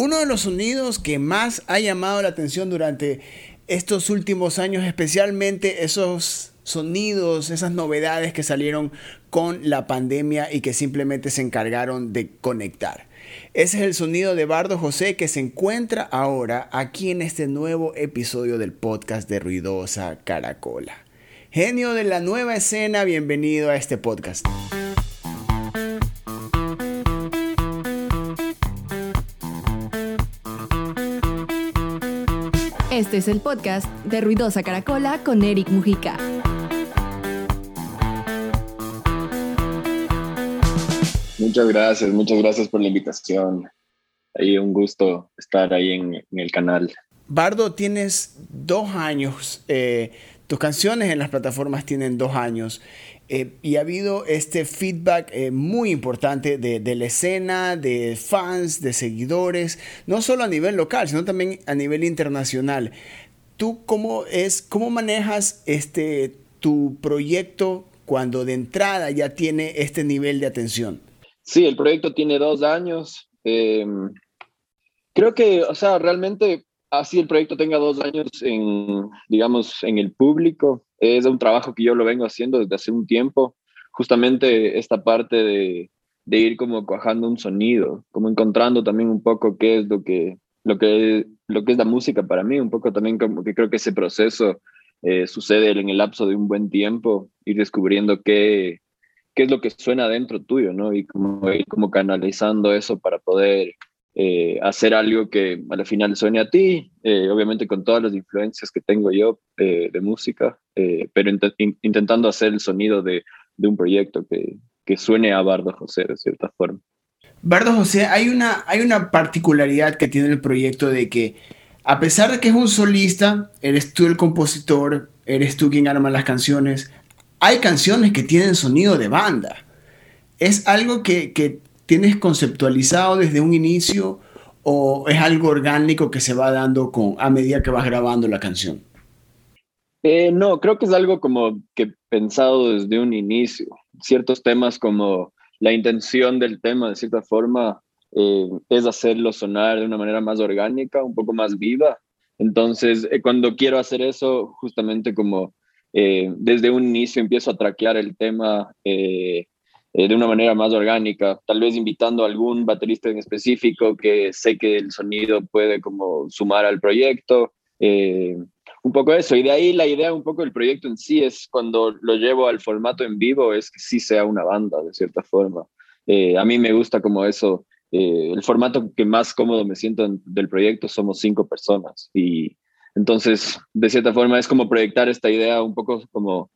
Uno de los sonidos que más ha llamado la atención durante estos últimos años, especialmente esos sonidos, esas novedades que salieron con la pandemia y que simplemente se encargaron de conectar. Ese es el sonido de Bardo José que se encuentra ahora aquí en este nuevo episodio del podcast de Ruidosa Caracola. Genio de la nueva escena, bienvenido a este podcast. Este es el podcast de Ruidosa Caracola con Eric Mujica. Muchas gracias, muchas gracias por la invitación. Ahí un gusto estar ahí en, el canal. Bardo, tienes dos años, eh, tus canciones en las plataformas tienen dos años. Eh, y ha habido este feedback eh, muy importante de, la escena, de fans, de seguidores, no solo a nivel local, sino también a nivel internacional. ¿Tú cómo, es, cómo manejas este, tu proyecto cuando de entrada ya tiene este nivel de atención? Sí, el proyecto tiene dos años. Em, creo que, o sea, realmente así el proyecto tenga dos años en, digamos, en el público, es un trabajo que yo lo vengo haciendo desde hace un tiempo, justamente esta parte de, de ir como cuajando un sonido, como encontrando también un poco qué es lo que, lo que, lo que es la música para mí, un poco también como que creo que ese proceso eh, sucede en el lapso de un buen tiempo, ir descubriendo qué, qué es lo que suena dentro tuyo, ¿no? Y como ir como canalizando eso para poder eh, hacer algo que al final suene a ti, eh, obviamente con todas las influencias que tengo yo eh, de música, pero intentando hacer el sonido de, de un proyecto que, que, suene a Bardo José de cierta forma. Bardo José, hay una, hay una particularidad que tiene el proyecto de que a pesar de que es un solista, eres tú el compositor, eres tú quien arma las canciones, hay canciones que tienen sonido de banda. Es algo que, que tienes conceptualizado desde un inicio o es algo orgánico que se va dando con, a medida que vas grabando la canción? Eh, no, creo que es algo como que pensado desde un inicio. Ciertos temas como la intención del tema, de cierta forma, eh, es hacerlo sonar de una manera más orgánica, un poco más viva. Entonces, eh, cuando quiero hacer eso, justamente como desde un inicio empiezo a traquear el tema eh, de una manera más orgánica, tal vez invitando a algún baterista en específico que sé que el sonido puede como sumar al proyecto. Eh, un poco eso, y de ahí la idea un poco del proyecto en sí es cuando lo llevo al formato en vivo, es que sí sea una banda de cierta forma. Eh, a mí me gusta como eso, el formato que más cómodo me siento del proyecto somos cinco personas y entonces de cierta forma es como proyectar esta idea un poco como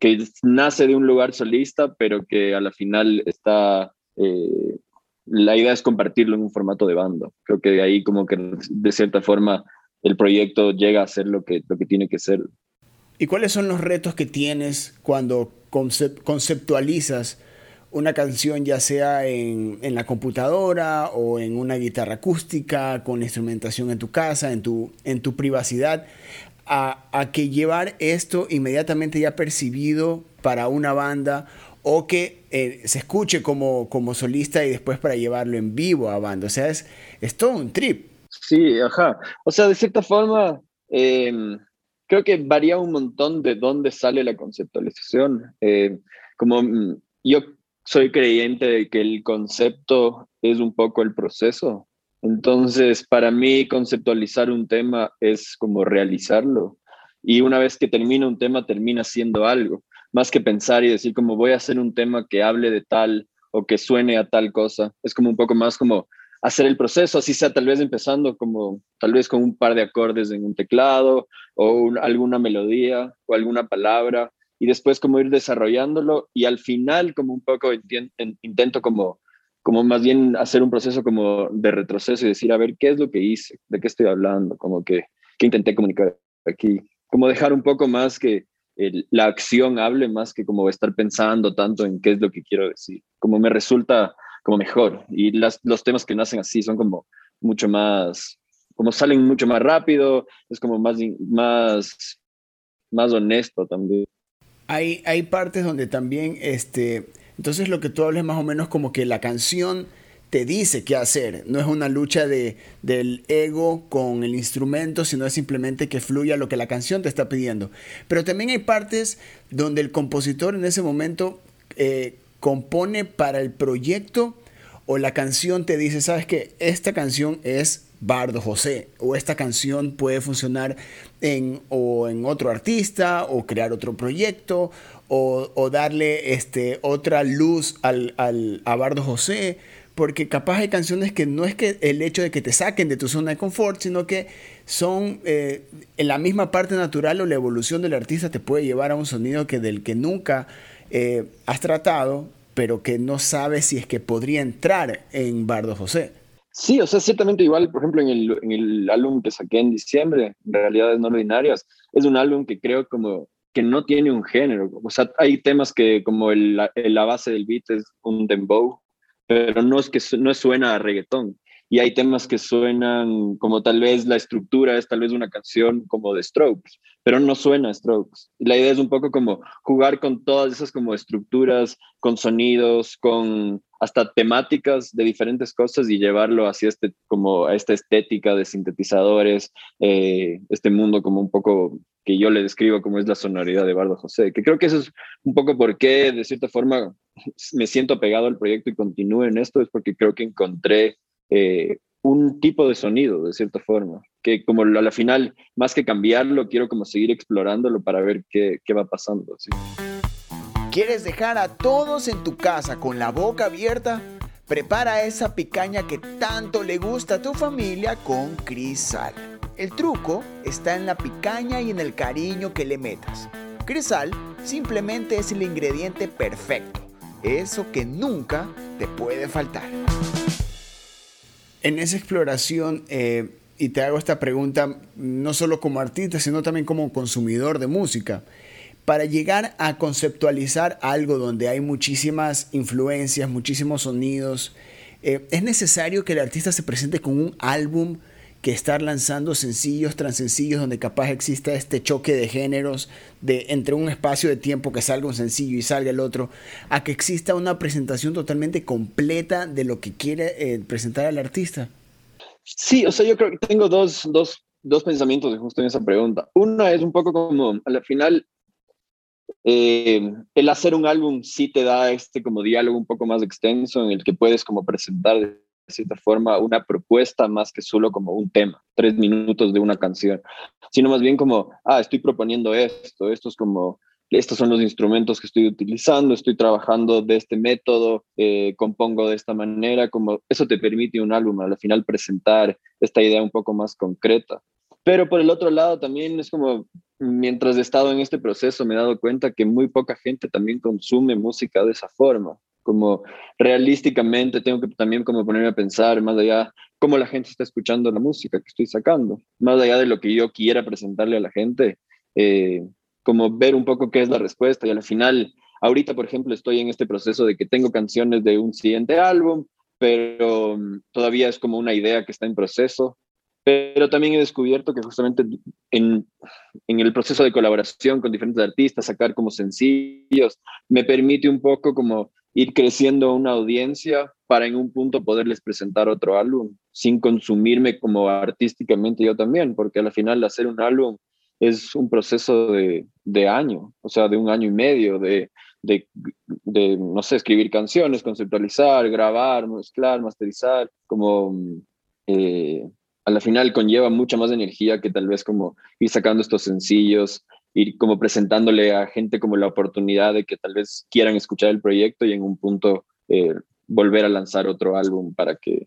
que nace de un lugar solista, pero que a la final está, eh, la idea es compartirlo en un formato de banda. Creo que de ahí como que de cierta forma el proyecto llega a ser lo que, lo que tiene que ser. ¿Y cuáles son los retos que tienes cuando conceptualizas una canción ya sea en, en, la computadora o en una guitarra acústica, con instrumentación en tu casa, en tu, en tu privacidad? A, que llevar esto inmediatamente ya percibido para una banda o que eh, se escuche como, como solista y después para llevarlo en vivo a banda. O sea, es, es todo un trip. Sí, ajá. O sea, de cierta forma, em, creo que varía un montón de dónde sale la conceptualización. Em, como mm, yo soy creyente de que el concepto es un poco el proceso. Entonces, para mí, conceptualizar un tema es como realizarlo. Y una vez que termina un tema, termina siendo algo. Más que pensar y decir como voy a hacer un tema que hable de tal o que suene a tal cosa. Es como un poco más como hacer el proceso, así sea tal vez empezando como tal vez con un par de acordes en un teclado o alguna melodía o alguna palabra y después como ir desarrollándolo y al final como un poco intento como como más bien hacer un proceso como de retroceso y decir, a ver, ¿qué es lo que hice? ¿De qué estoy hablando? Como que, ¿qué intenté comunicar aquí? Como dejar un poco más que la acción hable más que como estar pensando tanto en qué es lo que quiero decir. Como me resulta como mejor. Y las, los temas que nacen así son como mucho más, como salen mucho más rápido, es como más, más, más honesto también. Hay, hay partes donde también este, entonces lo que tú hables más o menos como que la canción te dice qué hacer. No es una lucha de, del ego con el instrumento, sino es simplemente que fluya lo que la canción te está pidiendo. Pero también hay partes donde el compositor en ese momento eh, compone para el proyecto o la canción te dice, sabes que esta canción es Bardo José o esta canción puede funcionar en, o en otro artista o crear otro proyecto o, darle este, otra luz al, al, a Bardo José porque capaz hay canciones que no es que el hecho de que te saquen de tu zona de confort, sino que son eh, en la misma parte natural o la evolución del artista te puede llevar a un sonido que del que nunca eh, has tratado, pero que no sabes si es que podría entrar en Bardo José. Sí, o sea, ciertamente igual, por ejemplo, en el, en el álbum que saqué en diciembre, Realidades No Ordinarias, es un álbum que creo como que no tiene un género. O sea, hay temas que como el, la base del beat es un dembow, pero no es que no suena a reggaetón. Y hay temas que suenan como tal vez la estructura es tal vez una canción como de Strokes, pero no suena a Strokes. Y la idea es un poco como jugar con todas esas como estructuras, con sonidos, con hasta temáticas de diferentes cosas y llevarlo hacia este como a esta estética de sintetizadores, eh, este mundo como un poco que yo le describo como es la sonoridad de Bardo José, que creo que eso es un poco por qué de cierta forma me siento pegado al proyecto y continúo en esto, es porque creo que encontré eh, un tipo de sonido, de cierta forma, que como a la final, más que cambiarlo, quiero como seguir explorándolo para ver qué, qué va pasando. ¿Quieres dejar a todos en tu casa con la boca abierta? Prepara esa picaña que tanto le gusta a tu familia con Crisal. El truco está en la picaña y en el cariño que le metas. Crisal simplemente es el ingrediente perfecto, eso que nunca te puede faltar. En esa exploración, eh, y te hago esta pregunta no solo como artista, sino también como consumidor de música, para llegar a conceptualizar algo donde hay muchísimas influencias, muchísimos sonidos, eh, es necesario que el artista se presente con un álbum que estar lanzando sencillos tras sencillos donde capaz exista este choque de géneros de entre un espacio de tiempo que salga un sencillo y salga el otro a que exista una presentación totalmente completa de lo que quiere eh, presentar al artista. Sí o sea yo creo que tengo dos, dos, dos pensamientos justo en esa pregunta. Una es un poco como al final eh, el hacer un álbum sí te da este como diálogo un poco más extenso en el que puedes como presentar cierta forma una propuesta más que solo como un tema, tres minutos de una canción, sino más bien como, ah, estoy proponiendo esto, esto es como, estos son los instrumentos que estoy utilizando, estoy trabajando de este método, eh, compongo de esta manera, como eso te permite un álbum al final presentar esta idea un poco más concreta. Pero por el otro lado también es como, mientras he estado en este proceso me he dado cuenta que muy poca gente también consume música de esa forma como realísticamente tengo que también como ponerme a pensar más allá cómo la gente está escuchando la música que estoy sacando, más allá de lo que yo quiera presentarle a la gente, eh, como ver un poco qué es la respuesta. Y al final, ahorita por ejemplo estoy en este proceso de que tengo canciones de un siguiente álbum, pero mm, todavía es como una idea que está en proceso, pero también he descubierto que justamente en, en, el proceso de colaboración con diferentes artistas, sacar como sencillos, me permite un poco como ir creciendo una audiencia para en un punto poderles presentar otro álbum sin consumirme como artísticamente yo también, porque al final hacer un álbum es un proceso de, de año, o sea, de un año y medio, de, de, no sé, escribir canciones, conceptualizar, grabar, mezclar, masterizar, como eh, a la final conlleva mucha más energía que tal vez como ir sacando estos sencillos ir como presentándole a gente como la oportunidad de que tal vez quieran escuchar el proyecto y en un punto eh, volver a lanzar otro álbum para que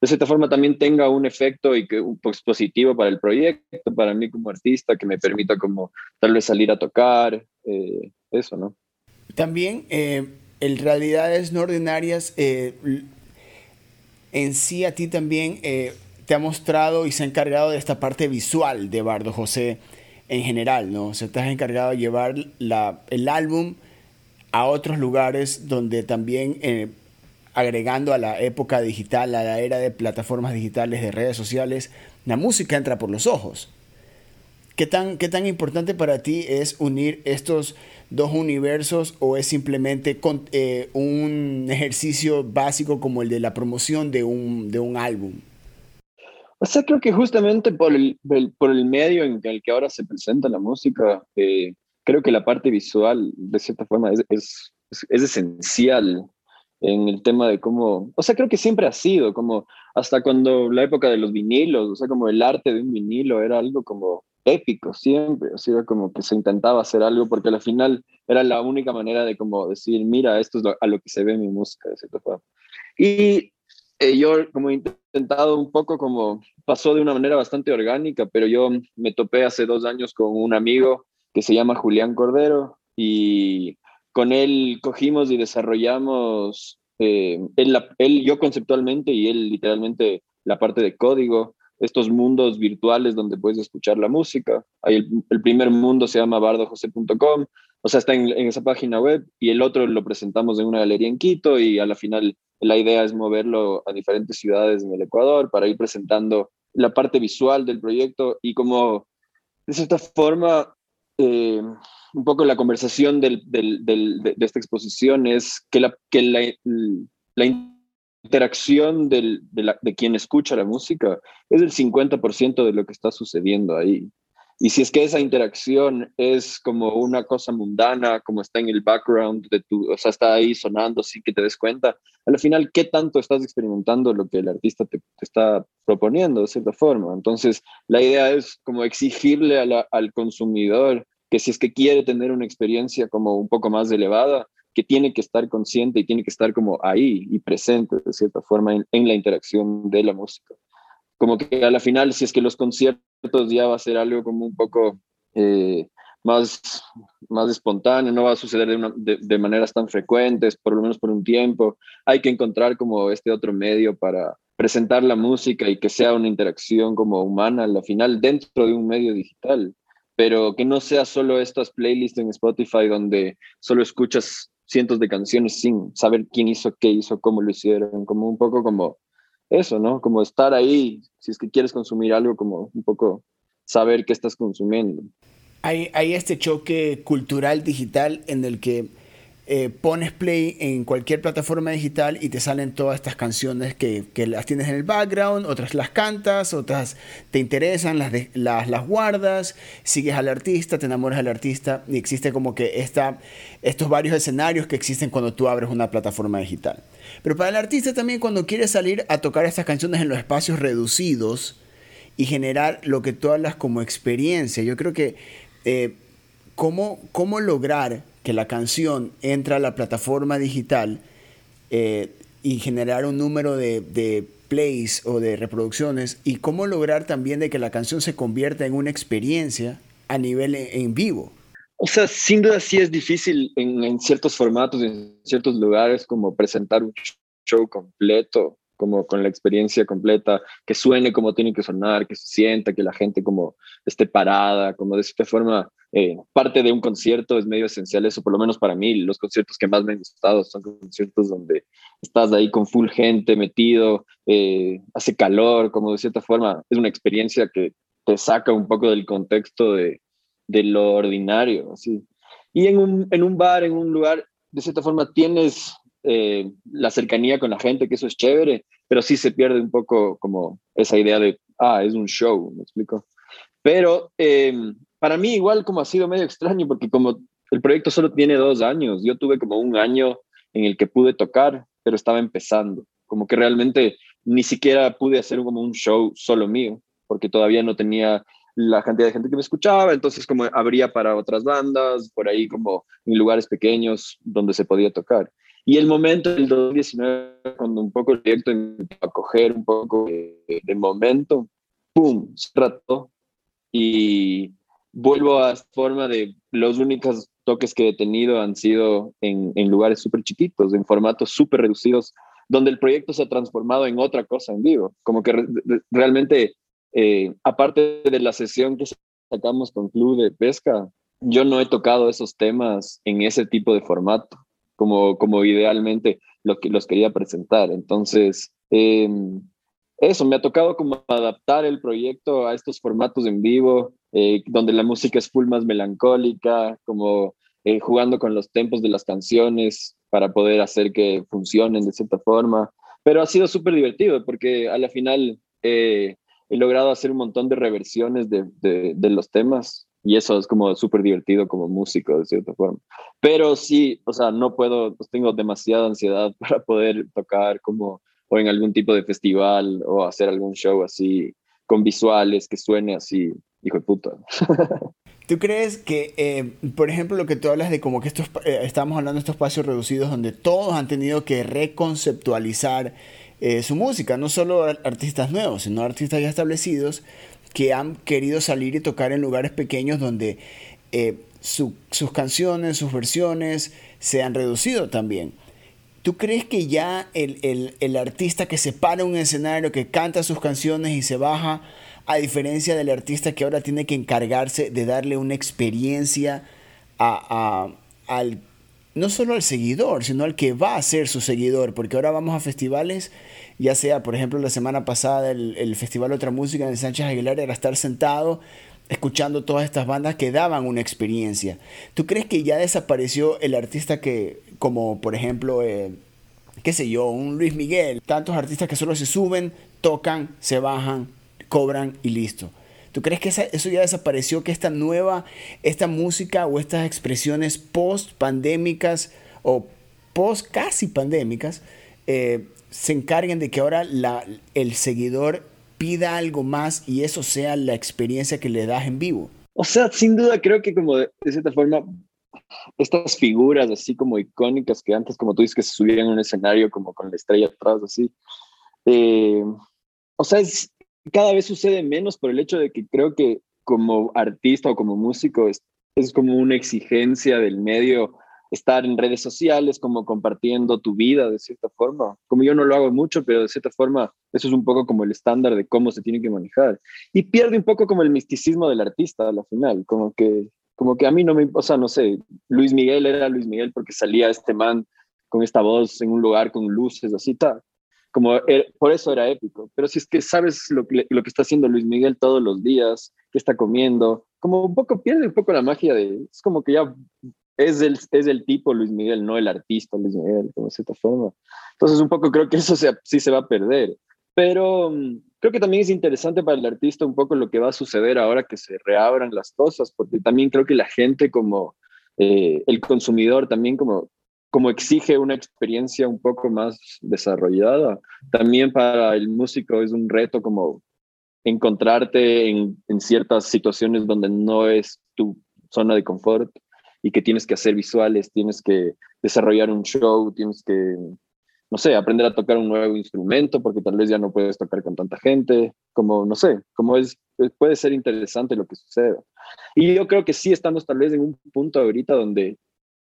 de cierta forma también tenga un efecto y que pues, positivo para el proyecto, para mí como artista, que me permita como tal vez salir a tocar, eh, eso, ¿no? También eh, en realidades no ordinarias, en sí a ti también te ha mostrado y se ha encargado de esta parte visual de Bardo José en general, ¿no? Se te has encargado de llevar la, el álbum a otros lugares donde también, eh, agregando a la época digital, a la era de plataformas digitales, de redes sociales, la música entra por los ojos. ¿Qué tan, ¿Qué tan importante para ti es unir estos dos universos o es simplemente eh, un ejercicio básico como el de la promoción de un, de un álbum? O sea, creo que justamente por el, por el medio en el que ahora se presenta la música, eh, creo que la parte visual, de cierta forma, es, es, es, esencial en el tema de cómo, o sea, creo que siempre ha sido, como hasta cuando la época de los vinilos, o sea, como el arte de un vinilo era algo como épico siempre, o sea, era como que se intentaba hacer algo porque al final era la única manera de como decir, mira, esto es a lo que se ve mi música, de cierta forma. Y eh, yo como he intentado un poco como pasó de una manera bastante orgánica, pero yo me topé hace dos años con un amigo que se llama Julián Cordero y con él cogimos y desarrollamos, eh, él, él, yo conceptualmente y él literalmente la parte de código, estos mundos virtuales donde puedes escuchar la música. Hay el, primer mundo se llama bardojose.com, o sea, está en, esa página web y el otro lo presentamos en una galería en Quito y a la final la idea es moverlo a diferentes ciudades en el Ecuador para ir presentando la parte visual del proyecto y como de cierta forma eh, un poco la conversación del, del, de, esta exposición es que la, que la interacción del, de, la, quien escucha la música es el 50% de lo que está sucediendo ahí. Y si es que esa interacción es como una cosa mundana, como está en el background de tu, o sea, está ahí sonando sin que te des cuenta, al final, ¿qué tanto estás experimentando lo que el artista te, está proponiendo de cierta forma? Entonces, la idea es como exigirle al consumidor que si es que quiere tener una experiencia como un poco más elevada, que tiene que estar consciente y tiene que estar como ahí y presente de cierta forma en, en la interacción de la música como que a la final, si es que los conciertos ya va a ser algo como un poco eh, más, más espontáneo, no va a suceder de, de, maneras tan frecuentes, por lo menos por un tiempo. Hay que encontrar como este otro medio para presentar la música y que sea una interacción como humana a la final dentro de un medio digital, pero que no sea solo estas playlists en Spotify donde solo escuchas cientos de canciones sin saber quién hizo qué hizo, cómo lo hicieron, como un poco como eso, ¿no? Como estar ahí, si es que quieres consumir algo, como un poco saber qué estás consumiendo. Hay, hay este choque cultural digital en el que eh, pones play en cualquier plataforma digital y te salen todas estas canciones que, que, las tienes en el background, otras las cantas, otras te interesan, las, las, las, guardas, sigues al artista, te enamoras del artista y existe como que esta, estos varios escenarios que existen cuando tú abres una plataforma digital. Pero para el artista también cuando quiere salir a tocar estas canciones en los espacios reducidos y generar lo que tú hablas como experiencia, yo creo que eh, cómo, cómo lograr que la canción entra a la plataforma digital eh, y generar un número de, plays o de reproducciones y cómo lograr también de que la canción se convierta en una experiencia a nivel en, vivo. O sea, sin duda sí es difícil en, ciertos formatos, en ciertos lugares, como presentar un show completo como con la experiencia completa, que suene como tiene que sonar, que se sienta, que la gente como esté parada, como de esta forma, eh, parte de un concierto es medio esencial eso, por lo menos para mí, los conciertos que más me han gustado son conciertos donde estás ahí con full gente metido, eh, hace calor, como de cierta forma, es una experiencia que te saca un poco del contexto de, lo ordinario, así. Y en un, en un bar, en un lugar, de cierta forma tienes eh, la cercanía con la gente, que eso es chévere, pero sí se pierde un poco como esa idea de, ah, es un show, ¿me explico? Pero em, para mí igual como ha sido medio extraño, porque como el proyecto solo tiene dos años, yo tuve como un año en el que pude tocar, pero estaba empezando, como que realmente ni siquiera pude hacer como un show solo mío, porque todavía no tenía la cantidad de gente que me escuchaba, entonces como habría para otras bandas, por ahí como en lugares pequeños donde se podía tocar. Y el momento del 2019, cuando un poco el proyecto empezó a coger un poco de, momento, ¡pum! Se trató y vuelvo a forma de los únicos toques que he tenido han sido en, en lugares súper chiquitos, en formatos súper reducidos, donde el proyecto se ha transformado en otra cosa en vivo. Como que realmente, eh, aparte de la sesión que sacamos con Club de Pesca, yo no he tocado esos temas en ese tipo de formato como, como idealmente lo que, los quería presentar. Entonces, em, eso, me ha tocado como adaptar el proyecto a estos formatos en vivo, eh, donde la música es full más melancólica, como eh, jugando con los tempos de las canciones para poder hacer que funcionen de cierta forma. Pero ha sido súper divertido porque a la final he logrado hacer un montón de reversiones de, de los temas y eso es como súper divertido como músico, de cierta forma. Pero sí, o sea, no puedo, pues tengo demasiada ansiedad para poder tocar como o en algún tipo de festival o hacer algún show así con visuales que suene así, hijo de puta. ¿Tú crees que, eh, por ejemplo, lo que tú hablas de como que estos, eh, estamos hablando de estos espacios reducidos donde todos han tenido que reconceptualizar eh, su música, no solo artistas nuevos, sino artistas ya establecidos, que han querido salir y tocar en lugares pequeños donde sus canciones, sus versiones se han reducido también. ¿Tú crees que ya el, artista que se para un escenario, que canta sus canciones y se baja, a diferencia del artista que ahora tiene que encargarse de darle una experiencia a, al, no solo al seguidor, sino al que va a ser su seguidor? Porque ahora vamos a festivales ya sea, por ejemplo, la semana pasada el, el Festival Otra Música en Sánchez Aguilar era estar sentado escuchando todas estas bandas que daban una experiencia. ¿Tú crees que ya desapareció el artista que, como por ejemplo, eh, qué sé yo, un Luis Miguel, tantos artistas que solo se suben, tocan, se bajan, cobran y listo? ¿Tú crees que eso ya desapareció, que esta nueva, esta música o estas expresiones post pandémicas o post casi pandémicas eh, se encarguen de que ahora el seguidor pida algo más y eso sea la experiencia que le das en vivo. O sea, sin duda creo que como de, cierta forma, estas figuras así como icónicas que antes, como tú dices, que se subían en un escenario como con la estrella atrás, así. Eh, o sea, es, cada vez sucede menos por el hecho de que creo que como artista o como músico es, es como una exigencia del medio estar en redes sociales, como compartiendo tu vida de cierta forma. Como yo no lo hago mucho, pero de cierta forma eso es un poco como el estándar de cómo se tiene que manejar. Y pierde un poco como el misticismo del artista a la final, como que, como que a mí no me, o sea, no sé, Luis Miguel era Luis Miguel porque salía este man con esta voz en un lugar con luces, así, tal. Como er, por eso era épico. Pero si es que sabes lo que, lo que está haciendo Luis Miguel todos los días, qué está comiendo, como un poco pierde un poco la magia de, es como que ya es el, es el tipo Luis Miguel, no el artista Luis Miguel, de cierta forma. Entonces, un poco creo que eso sí se va a perder. Pero mm, creo que también es interesante para el artista un poco lo que va a suceder ahora que se reabran las cosas, porque también creo que la gente como eh, el consumidor también como, como exige una experiencia un poco más desarrollada, también para el músico es un reto como encontrarte en, ciertas situaciones donde no es tu zona de confort y que tienes que hacer visuales, tienes que desarrollar un show, tienes que, no sé, aprender a tocar un nuevo instrumento porque tal vez ya no puedes tocar con tanta gente, como, no sé, como es, puede ser interesante lo que suceda. Y yo creo que sí estamos tal vez en un punto ahorita donde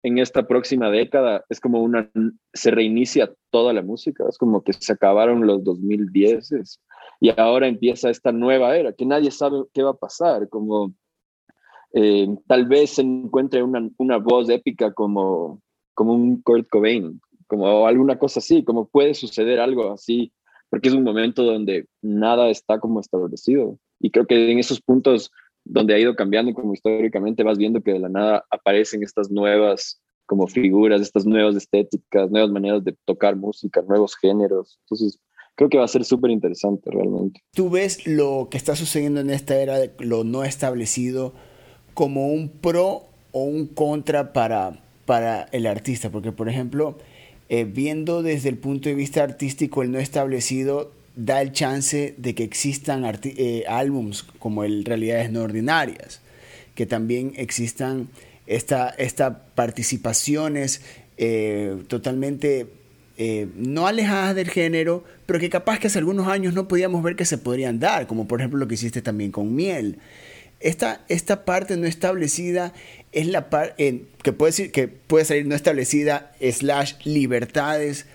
en esta próxima década es como una, se reinicia toda la música, es como que se acabaron los 2010 y ahora empieza esta nueva era que nadie sabe qué va a pasar, como eh, tal vez se encuentre una, una, voz épica como, como un Kurt Cobain, como alguna cosa así, como puede suceder algo así, porque es un momento donde nada está como establecido. Y creo que en esos puntos donde ha ido cambiando como históricamente vas viendo que de la nada aparecen estas nuevas como figuras, estas nuevas estéticas, nuevas maneras de tocar música, nuevos géneros. Entonces, creo que va a ser súper interesante realmente. ¿Tú ves lo que está sucediendo en esta era de lo no establecido como un pro o un contra para, para el artista, porque por ejemplo, eh, viendo desde el punto de vista artístico el no establecido, da el chance de que existan eh, álbums como el Realidades No Ordinarias, que también existan estas esta participaciones eh, totalmente no alejadas del género, pero que capaz que hace algunos años no podíamos ver que se podrían dar, como por ejemplo lo que hiciste también con Miel. Esta, esta parte no establecida es la parte que que puede salir no establecida slash libertades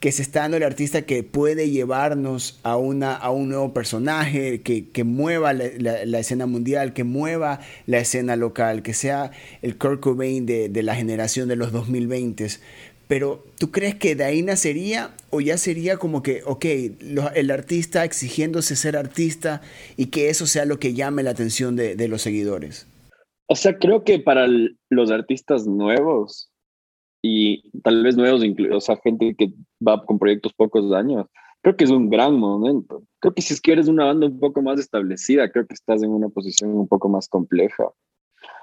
que se está dando el artista que puede llevarnos a, una, a un nuevo personaje, que, que mueva la, escena mundial, que mueva la escena local, que sea el Kurt Cobain de, de la generación de los 2020. Pero ¿tú crees que de ahí nacería o ya sería como que, ok, el artista exigiéndose ser artista y que eso sea lo que llame la atención de, de los seguidores? O sea, creo que para los artistas nuevos y tal vez nuevos, o sea, gente que va con proyectos pocos años, creo que es un gran momento. Creo que si es que eres una banda un poco más establecida, creo que estás en una posición un poco más compleja,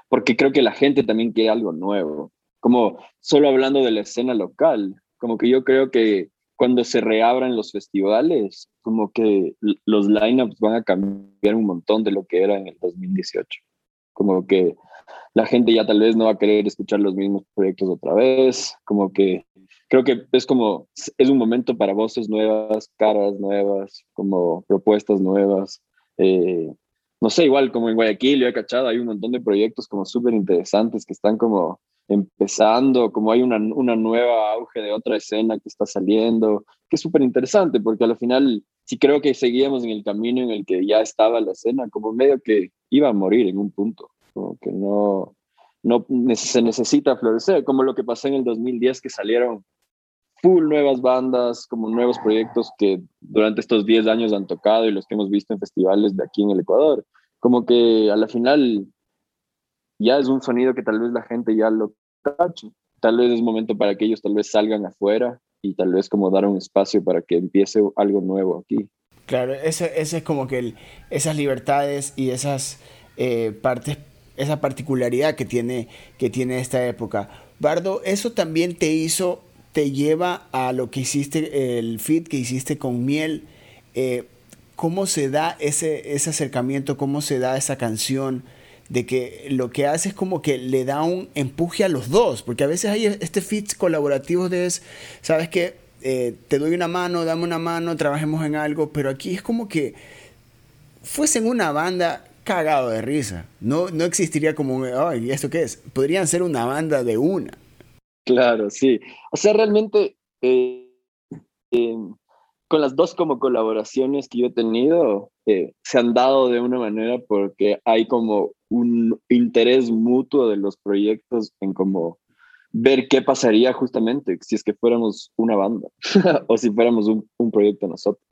porque creo que la gente también quiere algo nuevo. Como solo hablando de la escena local, como que yo creo que cuando se reabran los festivales, como que los lineups van a cambiar un montón de lo que era en el 2018. Como que la gente ya tal vez no va a querer escuchar los mismos proyectos otra vez, como que creo que es como, es un momento para voces nuevas, caras nuevas, como propuestas nuevas. Eh, no sé, igual como en Guayaquil, yo he cachado, hay un montón de proyectos como súper interesantes que están como empezando, como hay una, una nueva auge de otra escena que está saliendo, que es súper interesante, porque al final sí creo que seguíamos en el camino en el que ya estaba la escena, como medio que iba a morir en un punto, como que no, no se necesita florecer, como lo que pasó en el 2010 que salieron full nuevas bandas, como nuevos proyectos que durante estos 10 años han tocado y los que hemos visto en festivales de aquí en el Ecuador. Como que a la final ya es un sonido que tal vez la gente ya lo cache. Tal vez es momento para que ellos tal vez salgan afuera y tal vez como dar un espacio para que empiece algo nuevo aquí. Claro, ese, ese es como que esas libertades y esas eh, partes, esa particularidad que tiene, que tiene esta época. Bardo, eso también te hizo te lleva a lo que hiciste, el fit que hiciste con miel. Eh, ¿Cómo se da ese, ese acercamiento? ¿Cómo se da esa canción? De que lo que hace es como que le da un empuje a los dos, porque a veces hay este fit colaborativo de, sabes que eh, te doy una mano, dame una mano, trabajemos en algo, pero aquí es como que fuesen una banda cagado de risa. No, no existiría como, ay, ¿esto qué es? Podrían ser una banda de una. Claro, sí. O sea, realmente eh, em, con las dos como colaboraciones que yo he tenido, eh, se han dado de una manera porque hay como un interés mutuo de los proyectos en como ver qué pasaría justamente si es que fuéramos una banda o si fuéramos un, un, proyecto nosotros.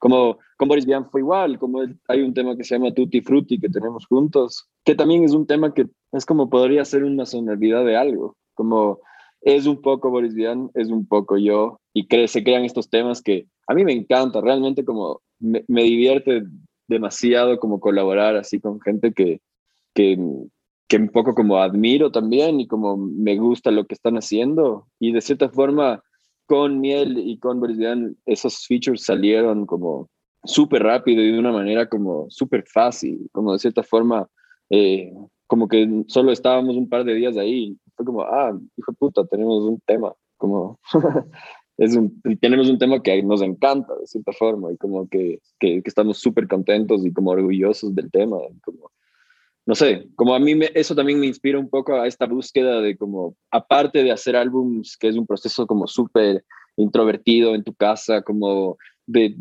Como con Boris Vian fue igual, como hay un tema que se llama Tutti Frutti que tenemos juntos, que también es un tema que es como podría ser una sonoridad de algo, como es un poco Boris Vian, es un poco yo, y se crean estos temas que a mí me encanta, realmente como me, divierte demasiado como colaborar así con gente que, que, que un poco como admiro también y como me gusta lo que están haciendo, y de cierta forma con Miel y con Boris Vian esos features salieron como súper rápido y de una manera como súper fácil, como de cierta forma, eh, como que solo estábamos un par de días ahí fue como, ah, hijo de puta, tenemos un tema, como, es un, tenemos un tema que nos encanta de cierta forma y como que, que, estamos súper contentos y como orgullosos del tema, como, no sé, como a mí me, eso también me inspira un poco a esta búsqueda de como, aparte de hacer álbums, que es un proceso como súper introvertido en tu casa, como de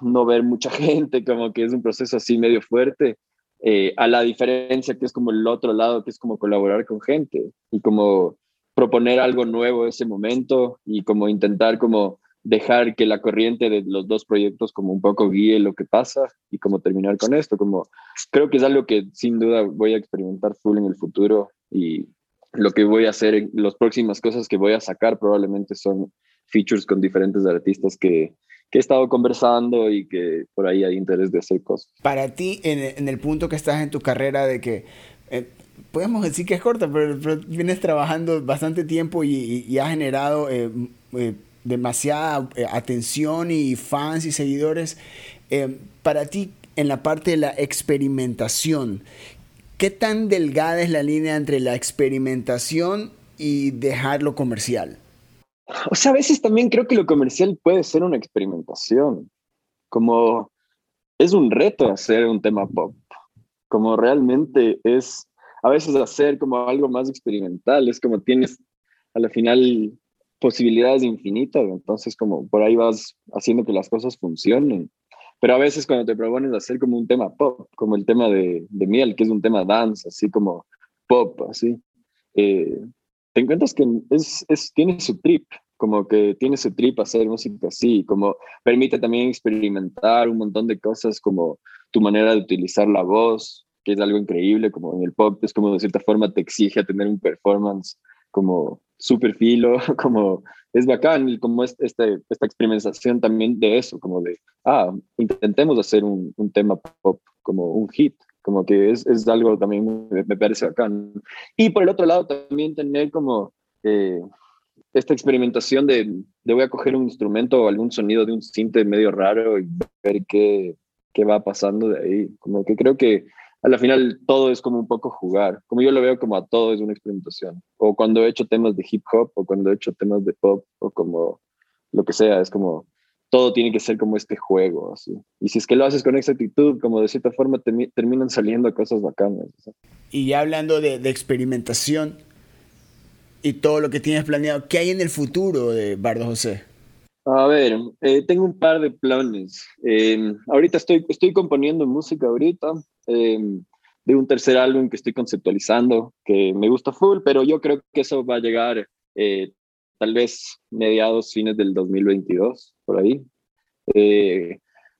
no ver mucha gente, como que es un proceso así medio fuerte, eh, a la diferencia que es como el otro lado, que es como colaborar con gente y como proponer algo nuevo ese momento y como intentar como dejar que la corriente de los dos proyectos como un poco guíe lo que pasa y como terminar con esto, como creo que es algo que sin duda voy a experimentar full en el futuro y lo que voy a hacer, en las próximas cosas que voy a sacar probablemente son features con diferentes artistas que, que he estado conversando y que por ahí hay interés de hacer cosas. Para ti, en, el punto que estás en tu carrera de que, eh, podemos decir que es corta, pero, vienes trabajando bastante tiempo y, y, has generado eh, eh, demasiada atención y fans y seguidores. para ti, en la parte de la experimentación, ¿qué tan delgada es la línea entre la experimentación y dejarlo comercial? O sea, a veces también creo que lo comercial puede ser una experimentación, como es un reto hacer un tema pop, como realmente es a veces hacer como algo más experimental, es como tienes a la final posibilidades infinitas, entonces como por ahí vas haciendo que las cosas funcionen. Pero a veces cuando te propones hacer como un tema pop, como el tema de, de Miel, que es un tema dance, así como pop, así, eh, te encuentras que es, es, tiene su trip como que tiene ese trip hacer música así, como permite también experimentar un montón de cosas como tu manera de utilizar la voz, que es algo increíble, como en el pop es como de cierta forma te exige a tener un performance como súper filo, como es bacán, como este, esta experimentación también de eso, como de, ah, intentemos hacer un, un tema pop como un hit, como que es, es algo también me, me, parece bacán. Y por el otro lado también tener como eh, esta experimentación de, de, voy a coger un instrumento o algún sonido de un cinte medio raro y ver qué, qué va pasando de ahí. Como que creo que a la final todo es como un poco jugar. Como yo lo veo como a todo es una experimentación. O cuando he hecho temas de hip hop o cuando he hecho temas de pop o como lo que sea, es como todo tiene que ser como este juego. Así. Y si es que lo haces con exactitud, como de cierta forma terminan saliendo cosas bacanas. Y ya hablando de, de experimentación, y todo lo que tienes planeado. ¿Qué hay en el futuro de Bardo José? A ver, eh, tengo un par de planes. Eh, ahorita estoy, estoy componiendo música ahorita eh, de un tercer álbum que estoy conceptualizando, que me gusta full, pero yo creo que eso va a llegar tal vez mediados, fines del 2022, por ahí.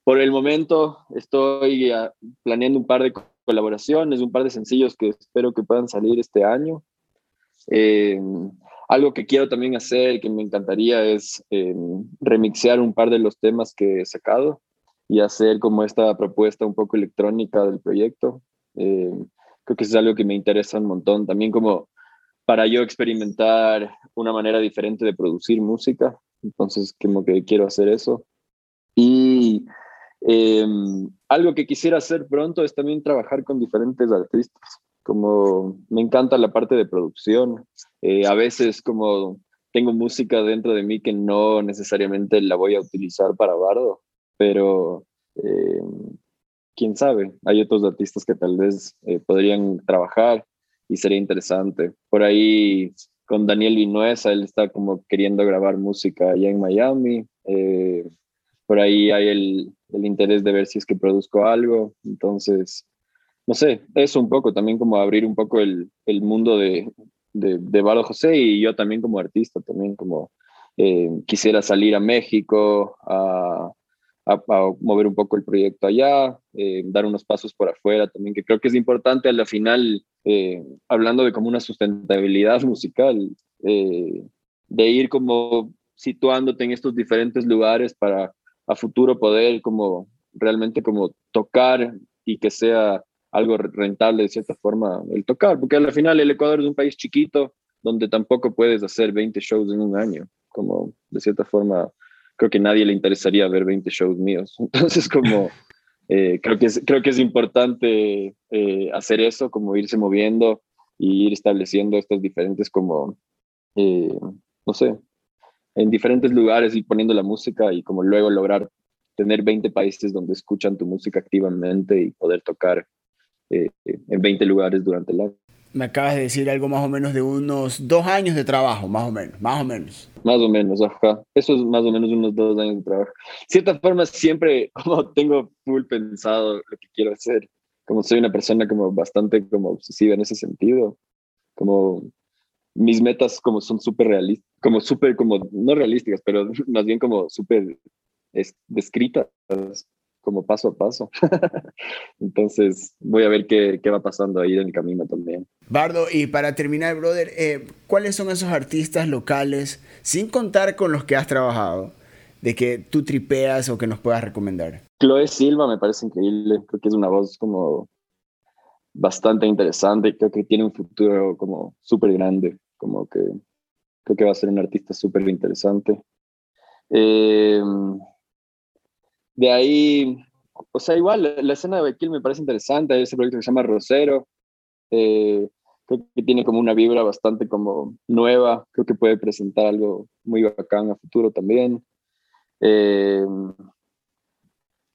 por el momento estoy ah, planeando un par de colaboraciones, un par de sencillos que espero que puedan salir este año. Eh, algo que quiero también hacer, que me encantaría, es eh, remixear un par de los temas que he sacado y hacer como esta propuesta un poco electrónica del proyecto. Eh, creo que es algo que me interesa un montón. También como para yo experimentar una manera diferente de producir música. Entonces, como que quiero hacer eso. Y algo que quisiera hacer pronto es también trabajar con diferentes artistas como me encanta la parte de producción. Eh, a veces como tengo música dentro de mí que no necesariamente la voy a utilizar para bardo, pero eh, quién sabe, hay otros artistas que tal vez eh, podrían trabajar y sería interesante. Por ahí con Daniel Vinuesa, él está como queriendo grabar música allá en Miami. por ahí hay el, el interés de ver si es que produzco algo. Entonces, no sé, eso un poco, también como abrir un poco el, el mundo de, de, de Bardo José y yo también como artista, también como eh, quisiera salir a México a, mover un poco el proyecto allá, eh, dar unos pasos por afuera también, que creo que es importante a la final, eh, hablando de como una sustentabilidad musical, de ir como situándote en estos diferentes lugares para a futuro poder como realmente como tocar y que sea algo rentable de cierta forma el tocar, porque al final el Ecuador es un país chiquito donde tampoco puedes hacer 20 shows en un año, como de cierta forma creo que nadie le interesaría ver 20 shows míos. Entonces como eh, creo, que es, creo que es importante eh, hacer eso, como irse moviendo y ir estableciendo estas diferentes como, eh, no sé, en diferentes lugares y poniendo la música y como luego lograr tener 20 países donde escuchan tu música activamente y poder tocar eh, en 20 lugares durante el año. Me acabas de decir algo más o menos de unos dos años de trabajo, más o menos, más o menos. Más o menos, ajá. Eso es más o menos unos dos años de trabajo. De cierta forma, siempre como tengo full pensado lo que quiero hacer. Como soy una persona como bastante como obsesiva en ese sentido. Como mis metas como son súper realistas, como súper como, no realísticas, pero más bien como súper descritas como paso a paso. Entonces voy a ver qué, qué, va pasando ahí en el camino también. Bardo, y para terminar, brother, eh, ¿cuáles son esos artistas locales, sin contar con los que has trabajado, de que tú tripeas o que nos puedas recomendar? Chloe Silva me parece increíble, creo que es una voz como bastante interesante, creo que tiene un futuro como súper grande, como que creo que va a ser un artista súper interesante. Eh, de ahí, o sea, igual la, escena de Bequil me parece interesante, hay ese proyecto que se llama Rosero, eh, creo que tiene como una vibra bastante como nueva, creo que puede presentar algo muy bacán a futuro también. Eh,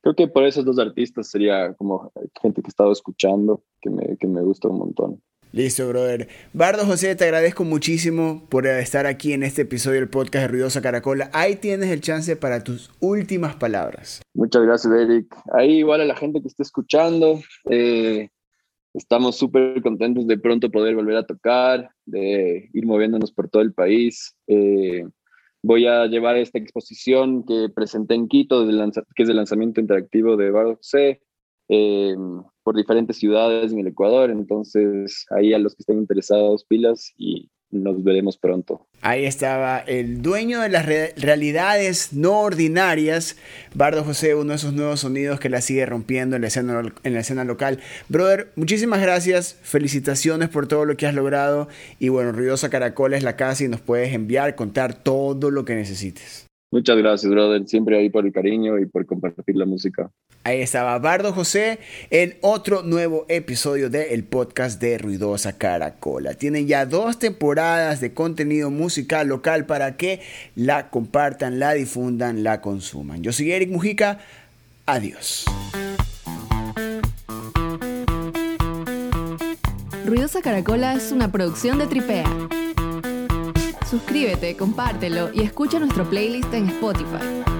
creo que por esos dos artistas sería como gente que he estado escuchando, que me, que me gusta un montón. Listo, brother. Bardo José, te agradezco muchísimo por estar aquí en este episodio del podcast de Ruidosa Caracola. Ahí tienes el chance para tus últimas palabras. Muchas gracias, Eric. Ahí igual a la gente que esté escuchando. Eh, estamos súper contentos de pronto poder volver a tocar, de ir moviéndonos por todo el país. Eh, voy a llevar esta exposición que presenté en Quito, que es el lanzamiento interactivo de Bardo C, eh, por diferentes ciudades en el Ecuador. Entonces, ahí a los que estén interesados, pilas y nos veremos pronto. Ahí estaba el dueño de las realidades no ordinarias, Bardo José, uno de esos nuevos sonidos que la sigue rompiendo en la, escena, en la escena local. Brother, muchísimas gracias, felicitaciones por todo lo que has logrado y bueno, Ruidosa Caracola es la casa y nos puedes enviar, contar todo lo que necesites. Muchas gracias, brother. Siempre ahí por el cariño y por compartir la música. Ahí estaba Bardo José en otro nuevo episodio del podcast de Ruidosa Caracola. Tienen ya dos temporadas de contenido musical local para que la compartan, la difundan, la consuman. Yo soy Eric Mujica. Adiós. Ruidosa Caracola es una producción de Tripea. Suscríbete, compártelo y escucha nuestro playlist en Spotify.